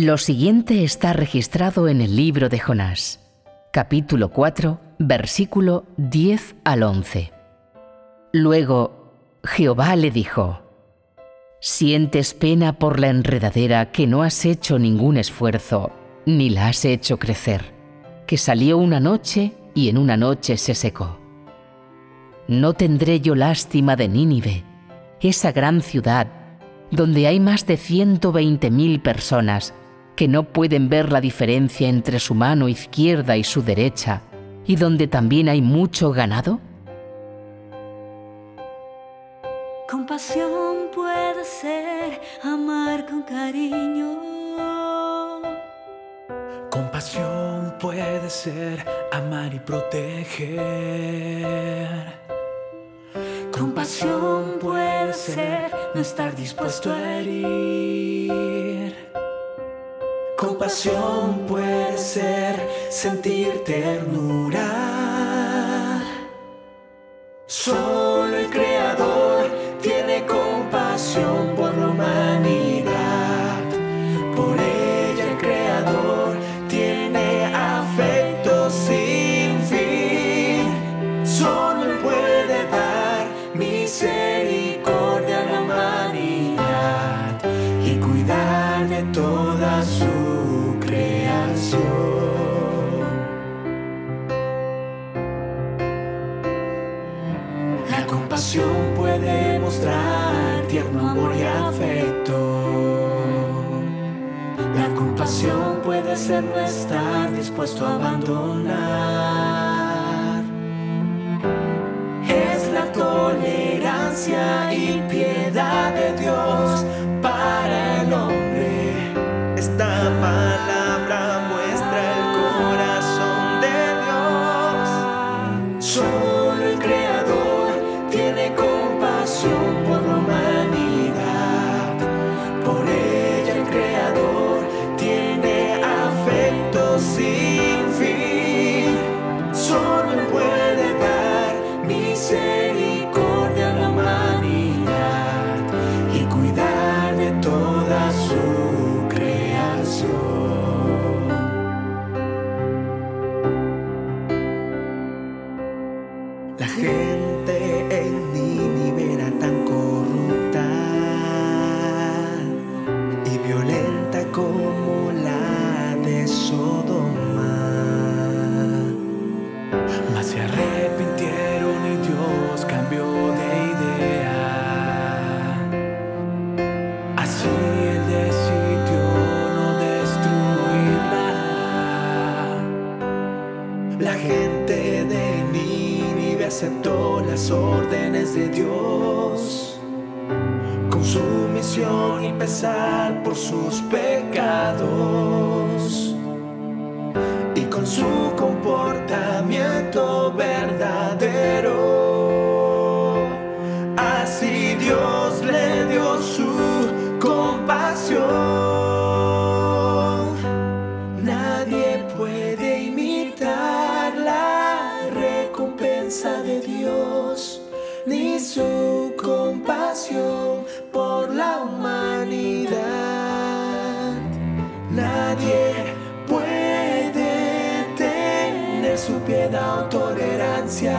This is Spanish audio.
Lo siguiente está registrado en el libro de Jonás, capítulo 4, versículo 10 al 11. Luego Jehová le dijo, Sientes pena por la enredadera que no has hecho ningún esfuerzo, ni la has hecho crecer, que salió una noche y en una noche se secó. No tendré yo lástima de Nínive, esa gran ciudad, donde hay más de 120.000 personas que no pueden ver la diferencia entre su mano izquierda y su derecha, y donde también hay mucho ganado? Compasión puede ser amar con cariño. Compasión puede ser amar y proteger. Compasión puede ser no estar dispuesto a herir. Compasión puede ser sentir ternura. Solo el Creador tiene compasión por la humanidad. Por ella el Creador tiene afecto sin fin. Solo puede dar misericordia La compasión puede mostrar tierno amor y afecto. La compasión puede ser no estar dispuesto a abandonar. Afecto órdenes de Dios. Con sumisión y pesar por sus pecados. Y con su ni su compasión por la humanidad. Nadie puede tener su piedad o tolerancia,